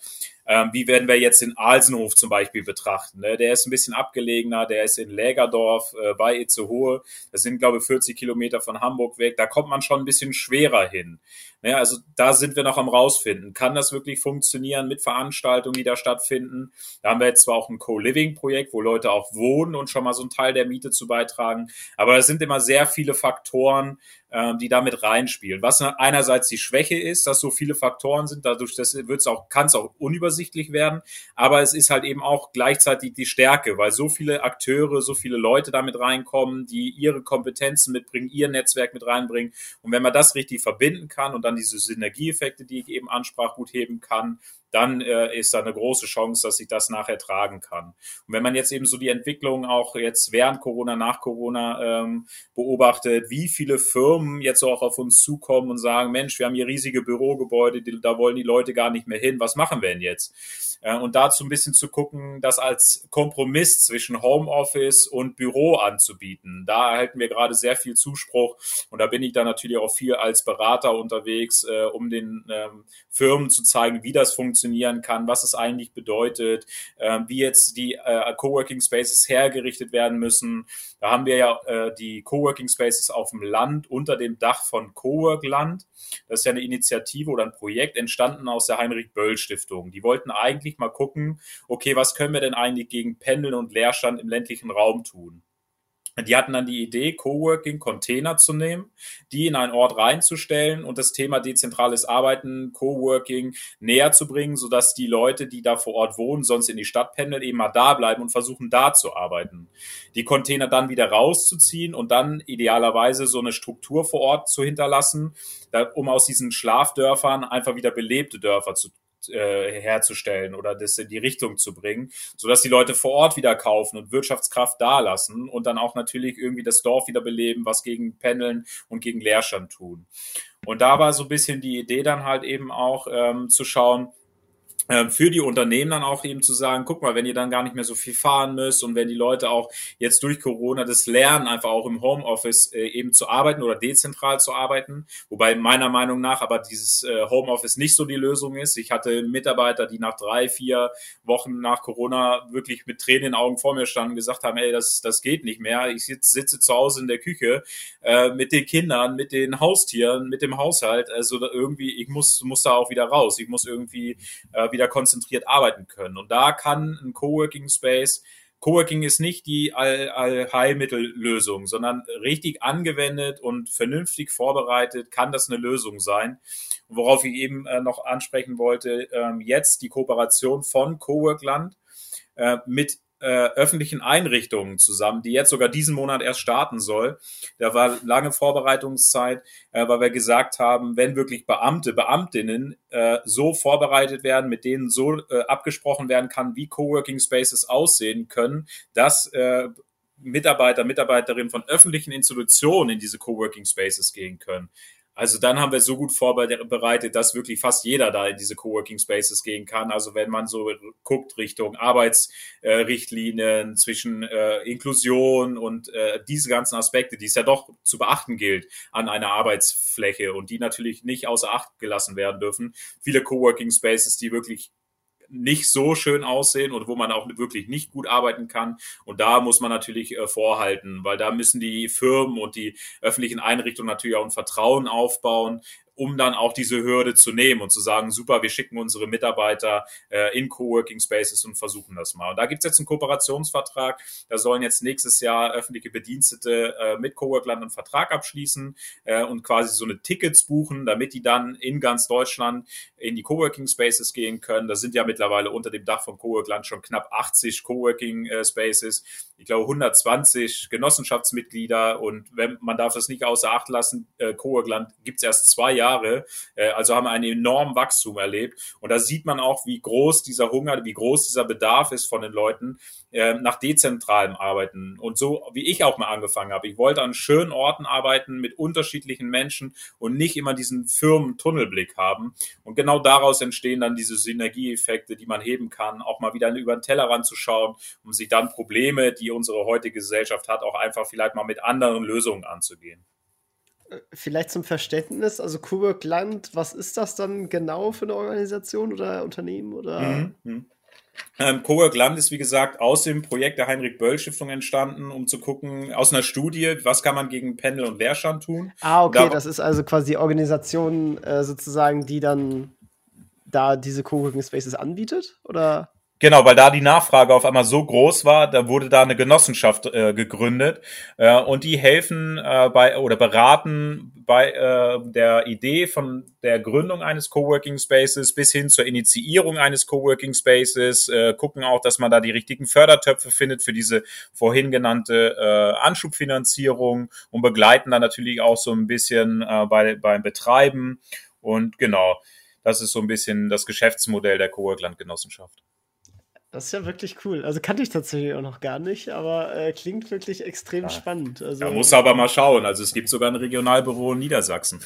Ähm, wie werden wir jetzt den Alsenhof zum Beispiel betrachten? Ne? Der ist ein bisschen abgelegener, der ist in Lägerdorf äh, bei Itzehoe. Das sind, glaube ich, 40 Kilometer von Hamburg weg. Da kommt man schon ein bisschen schwerer hin. Ne? Also da sind wir noch am rausfinden. Kann das wirklich funktionieren mit Veranstaltungen, die da stattfinden? Da haben wir jetzt zwar auch ein Co-Living-Projekt, wo Leute auch wohnen und schon mal so einen Teil der Miete zu beitragen. Aber es sind immer sehr viele Faktoren, ähm, die damit reinspielen. Was einerseits die Schwäche ist, dass so viele Faktoren sind, dadurch das wird's auch, kann es auch unübersichtlich werden, aber es ist halt eben auch gleichzeitig die Stärke, weil so viele Akteure, so viele Leute damit reinkommen, die ihre Kompetenzen mitbringen, ihr Netzwerk mit reinbringen. Und wenn man das richtig verbinden kann und dann diese Synergieeffekte, die ich eben ansprach, gut heben kann, dann äh, ist da eine große Chance, dass ich das nachher tragen kann. Und wenn man jetzt eben so die Entwicklung auch jetzt während Corona, nach Corona ähm, beobachtet, wie viele Firmen jetzt auch auf uns zukommen und sagen, Mensch, wir haben hier riesige Bürogebäude, die, da wollen die Leute gar nicht mehr hin, was machen wir denn jetzt? Äh, und dazu ein bisschen zu gucken, das als Kompromiss zwischen Homeoffice und Büro anzubieten. Da erhalten wir gerade sehr viel Zuspruch und da bin ich dann natürlich auch viel als Berater unterwegs, äh, um den ähm, Firmen zu zeigen, wie das funktionieren kann, was es eigentlich bedeutet, äh, wie jetzt die äh, Coworking Spaces hergerichtet werden müssen. Da haben wir ja äh, die Coworking Spaces auf dem Land unter dem Dach von Cowork Land. Das ist ja eine Initiative oder ein Projekt entstanden aus der Heinrich Böll Stiftung. Die wollten eigentlich mal gucken, okay, was können wir denn eigentlich gegen Pendeln und Leerstand im ländlichen Raum tun? Die hatten dann die Idee, Coworking-Container zu nehmen, die in einen Ort reinzustellen und das Thema dezentrales Arbeiten, Coworking näher zu bringen, sodass die Leute, die da vor Ort wohnen, sonst in die Stadt pendeln, eben mal da bleiben und versuchen, da zu arbeiten. Die Container dann wieder rauszuziehen und dann idealerweise so eine Struktur vor Ort zu hinterlassen, um aus diesen Schlafdörfern einfach wieder belebte Dörfer zu äh, herzustellen oder das in die Richtung zu bringen, sodass die Leute vor Ort wieder kaufen und Wirtschaftskraft dalassen und dann auch natürlich irgendwie das Dorf wieder beleben, was gegen Pendeln und gegen Leerstand tun. Und da war so ein bisschen die Idee dann halt eben auch ähm, zu schauen, für die Unternehmen dann auch eben zu sagen, guck mal, wenn ihr dann gar nicht mehr so viel fahren müsst und wenn die Leute auch jetzt durch Corona das lernen, einfach auch im Homeoffice äh, eben zu arbeiten oder dezentral zu arbeiten, wobei meiner Meinung nach aber dieses äh, Homeoffice nicht so die Lösung ist. Ich hatte Mitarbeiter, die nach drei, vier Wochen nach Corona wirklich mit Tränen in den Augen vor mir standen und gesagt haben, ey, das, das geht nicht mehr. Ich sitze, sitze zu Hause in der Küche äh, mit den Kindern, mit den Haustieren, mit dem Haushalt. Also irgendwie, ich muss, muss da auch wieder raus. Ich muss irgendwie äh, wieder konzentriert arbeiten können. Und da kann ein Coworking Space Coworking ist nicht die Allheilmittellösung, All sondern richtig angewendet und vernünftig vorbereitet kann das eine Lösung sein. worauf ich eben äh, noch ansprechen wollte, ähm, jetzt die Kooperation von Coworkland äh, mit äh, öffentlichen Einrichtungen zusammen, die jetzt sogar diesen Monat erst starten soll. Da war lange Vorbereitungszeit, äh, weil wir gesagt haben, wenn wirklich Beamte, Beamtinnen äh, so vorbereitet werden, mit denen so äh, abgesprochen werden kann, wie Coworking Spaces aussehen können, dass äh, Mitarbeiter, Mitarbeiterinnen von öffentlichen Institutionen in diese Coworking Spaces gehen können. Also dann haben wir so gut vorbereitet, dass wirklich fast jeder da in diese Coworking Spaces gehen kann. Also wenn man so guckt Richtung Arbeitsrichtlinien äh, zwischen äh, Inklusion und äh, diese ganzen Aspekte, die es ja doch zu beachten gilt an einer Arbeitsfläche und die natürlich nicht außer Acht gelassen werden dürfen. Viele Coworking Spaces, die wirklich nicht so schön aussehen und wo man auch wirklich nicht gut arbeiten kann. Und da muss man natürlich äh, vorhalten, weil da müssen die Firmen und die öffentlichen Einrichtungen natürlich auch ein Vertrauen aufbauen, um dann auch diese Hürde zu nehmen und zu sagen, super, wir schicken unsere Mitarbeiter äh, in Coworking Spaces und versuchen das mal. Und da gibt's jetzt einen Kooperationsvertrag, da sollen jetzt nächstes Jahr öffentliche Bedienstete äh, mit Coworkland einen Vertrag abschließen äh, und quasi so eine Tickets buchen, damit die dann in ganz Deutschland in die Coworking Spaces gehen können. Da sind ja mittlerweile unter dem Dach von Coworkland schon knapp 80 Coworking äh, Spaces, ich glaube 120 Genossenschaftsmitglieder und wenn man darf das nicht außer Acht lassen, äh, Coworkland gibt's erst zwei Jahre Jahre, äh, also haben ein enormen Wachstum erlebt. Und da sieht man auch, wie groß dieser Hunger, wie groß dieser Bedarf ist von den Leuten äh, nach dezentralem Arbeiten. Und so wie ich auch mal angefangen habe. Ich wollte an schönen Orten arbeiten mit unterschiedlichen Menschen und nicht immer diesen Firmentunnelblick haben. Und genau daraus entstehen dann diese Synergieeffekte, die man heben kann, auch mal wieder über den Tellerrand zu schauen, um sich dann Probleme, die unsere heutige Gesellschaft hat, auch einfach vielleicht mal mit anderen Lösungen anzugehen. Vielleicht zum Verständnis, also Coburg Land, was ist das dann genau für eine Organisation oder Unternehmen oder? Mhm. mhm. Ähm, Cowork Land ist, wie gesagt, aus dem Projekt der Heinrich-Böll-Stiftung entstanden, um zu gucken, aus einer Studie, was kann man gegen Pendel und Leerstand tun. Ah, okay, da, das ist also quasi die Organisation äh, sozusagen, die dann da diese Coworking Spaces anbietet, oder? Genau, weil da die Nachfrage auf einmal so groß war, da wurde da eine Genossenschaft äh, gegründet äh, und die helfen äh, bei oder beraten bei äh, der Idee von der Gründung eines Coworking Spaces bis hin zur Initiierung eines Coworking Spaces, äh, gucken auch, dass man da die richtigen Fördertöpfe findet für diese vorhin genannte äh, Anschubfinanzierung und begleiten dann natürlich auch so ein bisschen äh, bei, beim Betreiben und genau, das ist so ein bisschen das Geschäftsmodell der Coworkland Genossenschaft. Das ist ja wirklich cool. Also kannte ich tatsächlich auch noch gar nicht, aber äh, klingt wirklich extrem ja. spannend. Also, da muss aber mal schauen. Also es gibt sogar ein Regionalbüro in Niedersachsen.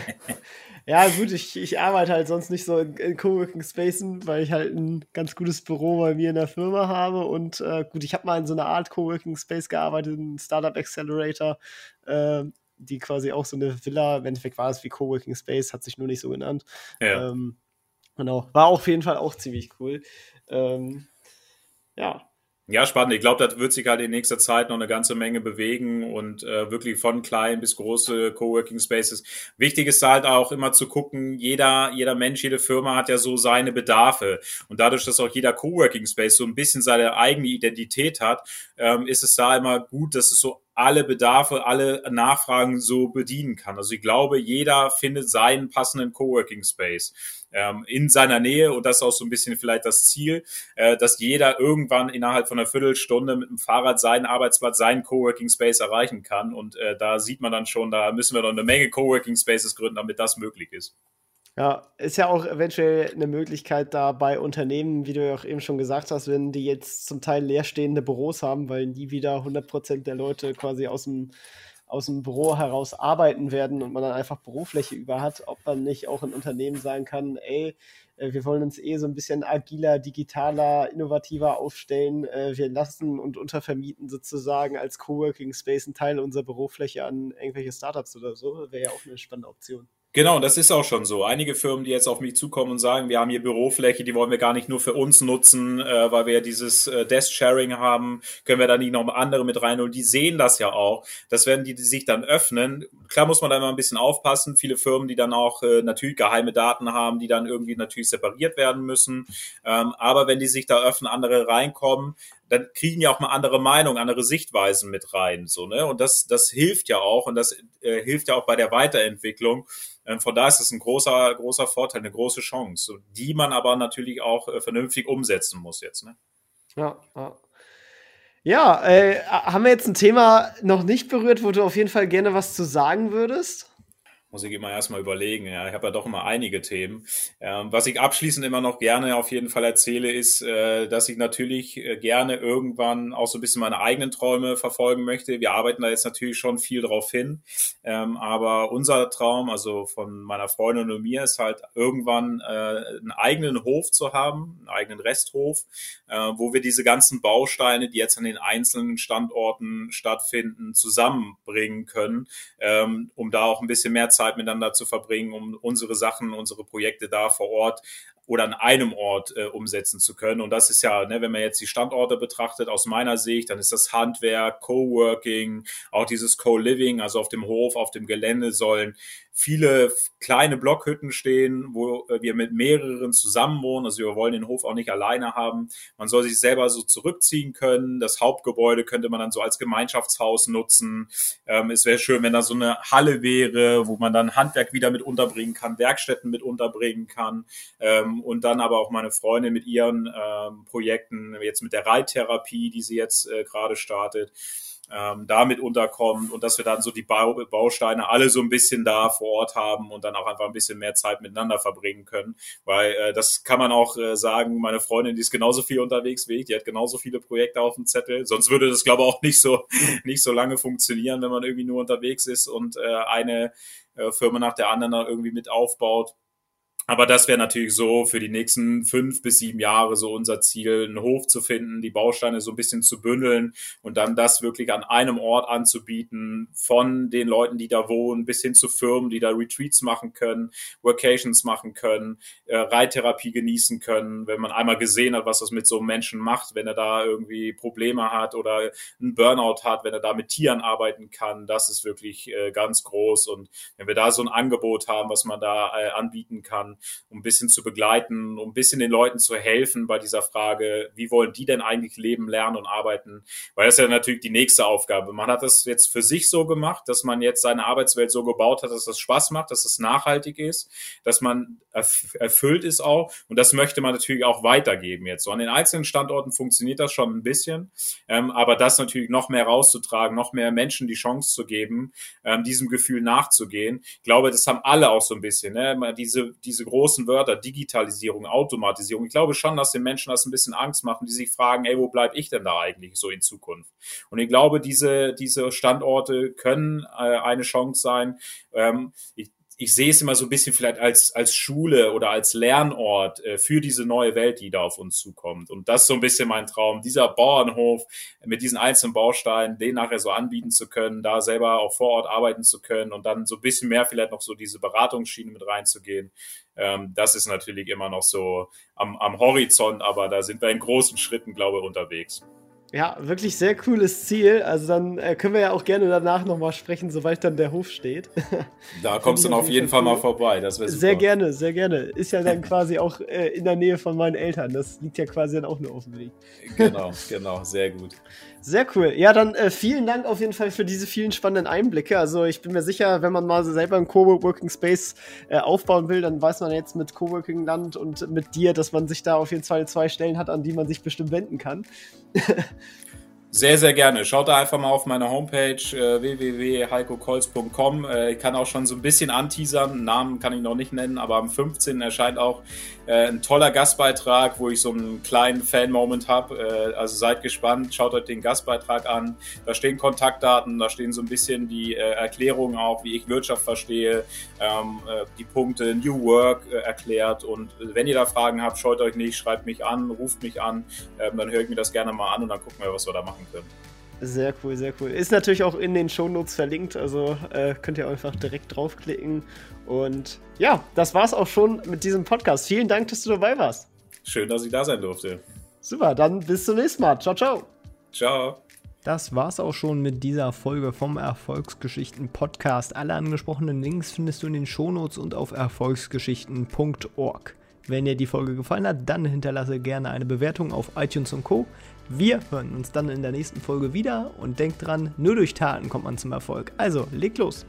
*laughs* ja, gut, ich, ich arbeite halt sonst nicht so in, in Coworking Spaces, weil ich halt ein ganz gutes Büro bei mir in der Firma habe. Und äh, gut, ich habe mal in so einer Art Coworking Space gearbeitet, ein Startup Accelerator. Äh, die quasi auch so eine Villa, im Endeffekt war es wie Coworking Space, hat sich nur nicht so genannt. Ja. Ähm, genau, war auf jeden Fall auch ziemlich cool. Ähm, ja. Ja, spannend. Ich glaube, das wird sich halt in nächster Zeit noch eine ganze Menge bewegen und äh, wirklich von klein bis große Coworking Spaces. Wichtig ist halt auch immer zu gucken, jeder, jeder Mensch, jede Firma hat ja so seine Bedarfe. Und dadurch, dass auch jeder Coworking Space so ein bisschen seine eigene Identität hat, ähm, ist es da immer gut, dass es so alle Bedarfe, alle Nachfragen so bedienen kann. Also ich glaube, jeder findet seinen passenden Coworking Space ähm, in seiner Nähe und das ist auch so ein bisschen vielleicht das Ziel, äh, dass jeder irgendwann innerhalb von einer Viertelstunde mit dem Fahrrad seinen Arbeitsplatz, seinen Coworking Space erreichen kann und äh, da sieht man dann schon, da müssen wir noch eine Menge Coworking Spaces gründen, damit das möglich ist. Ja, ist ja auch eventuell eine Möglichkeit da bei Unternehmen, wie du ja auch eben schon gesagt hast, wenn die jetzt zum Teil leerstehende Büros haben, weil nie wieder 100% der Leute quasi aus dem, aus dem Büro heraus arbeiten werden und man dann einfach Bürofläche über hat, ob man nicht auch ein Unternehmen sagen kann, ey, äh, wir wollen uns eh so ein bisschen agiler, digitaler, innovativer aufstellen. Äh, wir lassen und untervermieten sozusagen als Coworking Space einen Teil unserer Bürofläche an irgendwelche Startups oder so. Wäre ja auch eine spannende Option. Genau, das ist auch schon so. Einige Firmen, die jetzt auf mich zukommen und sagen, wir haben hier Bürofläche, die wollen wir gar nicht nur für uns nutzen, äh, weil wir ja dieses äh, Desk-Sharing haben, können wir da nicht noch andere mit reinholen. Die sehen das ja auch. Das werden die, die sich dann öffnen. Klar muss man da immer ein bisschen aufpassen. Viele Firmen, die dann auch äh, natürlich geheime Daten haben, die dann irgendwie natürlich separiert werden müssen. Ähm, aber wenn die sich da öffnen, andere reinkommen, dann kriegen ja auch mal andere Meinungen, andere Sichtweisen mit rein, so ne. Und das, das hilft ja auch und das äh, hilft ja auch bei der Weiterentwicklung. Ähm, von da ist es ein großer, großer Vorteil, eine große Chance, die man aber natürlich auch äh, vernünftig umsetzen muss jetzt. Ne? Ja, ja. Ja, äh, haben wir jetzt ein Thema noch nicht berührt, wo du auf jeden Fall gerne was zu sagen würdest? Muss ich immer erstmal überlegen. Ja, ich habe ja doch immer einige Themen. Ähm, was ich abschließend immer noch gerne auf jeden Fall erzähle, ist, äh, dass ich natürlich äh, gerne irgendwann auch so ein bisschen meine eigenen Träume verfolgen möchte. Wir arbeiten da jetzt natürlich schon viel drauf hin. Ähm, aber unser Traum, also von meiner Freundin und mir, ist halt irgendwann äh, einen eigenen Hof zu haben, einen eigenen Resthof, äh, wo wir diese ganzen Bausteine, die jetzt an den einzelnen Standorten stattfinden, zusammenbringen können, ähm, um da auch ein bisschen mehr Zeit miteinander zu verbringen, um unsere Sachen, unsere Projekte da vor Ort oder an einem Ort äh, umsetzen zu können. Und das ist ja, ne, wenn man jetzt die Standorte betrachtet, aus meiner Sicht, dann ist das Handwerk, Coworking, auch dieses Co-Living, also auf dem Hof, auf dem Gelände sollen viele kleine Blockhütten stehen, wo wir mit mehreren zusammen wohnen. Also wir wollen den Hof auch nicht alleine haben. Man soll sich selber so zurückziehen können. Das Hauptgebäude könnte man dann so als Gemeinschaftshaus nutzen. Ähm, es wäre schön, wenn da so eine Halle wäre, wo man dann Handwerk wieder mit unterbringen kann, Werkstätten mit unterbringen kann. Ähm, und dann aber auch meine Freundin mit ihren ähm, Projekten, jetzt mit der Reittherapie, die sie jetzt äh, gerade startet ähm, damit unterkommt und dass wir dann so die Bau Bausteine alle so ein bisschen da vor Ort haben und dann auch einfach ein bisschen mehr Zeit miteinander verbringen können. Weil äh, das kann man auch äh, sagen, meine Freundin, die ist genauso viel unterwegs wie ich, die hat genauso viele Projekte auf dem Zettel. Sonst würde das, glaube ich, auch nicht so, *laughs* nicht so lange funktionieren, wenn man irgendwie nur unterwegs ist und äh, eine äh, Firma nach der anderen irgendwie mit aufbaut. Aber das wäre natürlich so für die nächsten fünf bis sieben Jahre so unser Ziel, einen Hof zu finden, die Bausteine so ein bisschen zu bündeln und dann das wirklich an einem Ort anzubieten, von den Leuten, die da wohnen, bis hin zu Firmen, die da Retreats machen können, Workations machen können, äh, Reittherapie genießen können, wenn man einmal gesehen hat, was das mit so einem Menschen macht, wenn er da irgendwie Probleme hat oder einen Burnout hat, wenn er da mit Tieren arbeiten kann, das ist wirklich äh, ganz groß. Und wenn wir da so ein Angebot haben, was man da äh, anbieten kann, um ein bisschen zu begleiten, um ein bisschen den Leuten zu helfen bei dieser Frage, wie wollen die denn eigentlich leben, lernen und arbeiten? Weil das ist ja natürlich die nächste Aufgabe. Man hat das jetzt für sich so gemacht, dass man jetzt seine Arbeitswelt so gebaut hat, dass das Spaß macht, dass es nachhaltig ist, dass man erfüllt ist auch. Und das möchte man natürlich auch weitergeben jetzt. So an den einzelnen Standorten funktioniert das schon ein bisschen, ähm, aber das natürlich noch mehr rauszutragen, noch mehr Menschen die Chance zu geben, ähm, diesem Gefühl nachzugehen. Ich glaube, das haben alle auch so ein bisschen. Ne? Diese, diese großen Wörter, Digitalisierung, Automatisierung, ich glaube schon, dass den Menschen das ein bisschen Angst machen, die sich fragen, ey, wo bleib ich denn da eigentlich so in Zukunft? Und ich glaube, diese, diese Standorte können äh, eine Chance sein. Ähm, ich, ich sehe es immer so ein bisschen vielleicht als, als Schule oder als Lernort äh, für diese neue Welt, die da auf uns zukommt. Und das ist so ein bisschen mein Traum, dieser Bauernhof mit diesen einzelnen Bausteinen, den nachher so anbieten zu können, da selber auch vor Ort arbeiten zu können und dann so ein bisschen mehr vielleicht noch so diese Beratungsschiene mit reinzugehen. Ähm, das ist natürlich immer noch so am, am Horizont, aber da sind wir in großen Schritten, glaube ich, unterwegs. Ja, wirklich sehr cooles Ziel. Also dann äh, können wir ja auch gerne danach nochmal sprechen, sobald dann der Hof steht. Da *laughs* kommst du dann auf jeden Fall cool. mal vorbei. Das wäre Sehr gerne, sehr gerne. Ist ja dann quasi auch äh, in der Nähe von meinen Eltern. Das liegt ja quasi dann auch nur auf dem Weg. Genau, genau, sehr gut. Sehr cool. Ja, dann äh, vielen Dank auf jeden Fall für diese vielen spannenden Einblicke. Also ich bin mir sicher, wenn man mal selber einen Coworking Space äh, aufbauen will, dann weiß man jetzt mit Coworking Land und mit dir, dass man sich da auf jeden Fall zwei Stellen hat, an die man sich bestimmt wenden kann. *laughs* Sehr, sehr gerne. Schaut da einfach mal auf meine Homepage äh, www.heikokolz.com. Äh, ich kann auch schon so ein bisschen anteasern. Namen kann ich noch nicht nennen, aber am 15. erscheint auch äh, ein toller Gastbeitrag, wo ich so einen kleinen Fan-Moment habe. Äh, also seid gespannt, schaut euch den Gastbeitrag an. Da stehen Kontaktdaten, da stehen so ein bisschen die äh, Erklärungen auch, wie ich Wirtschaft verstehe, ähm, äh, die Punkte New Work äh, erklärt. Und wenn ihr da Fragen habt, scheut euch nicht, schreibt mich an, ruft mich an, ähm, dann höre ich mir das gerne mal an und dann gucken wir, was wir da machen machen können. Sehr cool, sehr cool. Ist natürlich auch in den Shownotes verlinkt, also äh, könnt ihr einfach direkt draufklicken. Und ja, das war's auch schon mit diesem Podcast. Vielen Dank, dass du dabei warst. Schön, dass ich da sein durfte. Super, dann bis zum nächsten Mal. Ciao, ciao. Ciao. Das war's auch schon mit dieser Folge vom Erfolgsgeschichten Podcast. Alle angesprochenen Links findest du in den Shownotes und auf erfolgsgeschichten.org. Wenn dir die Folge gefallen hat, dann hinterlasse gerne eine Bewertung auf iTunes und Co. Wir hören uns dann in der nächsten Folge wieder und denkt dran, nur durch Taten kommt man zum Erfolg. Also, leg los!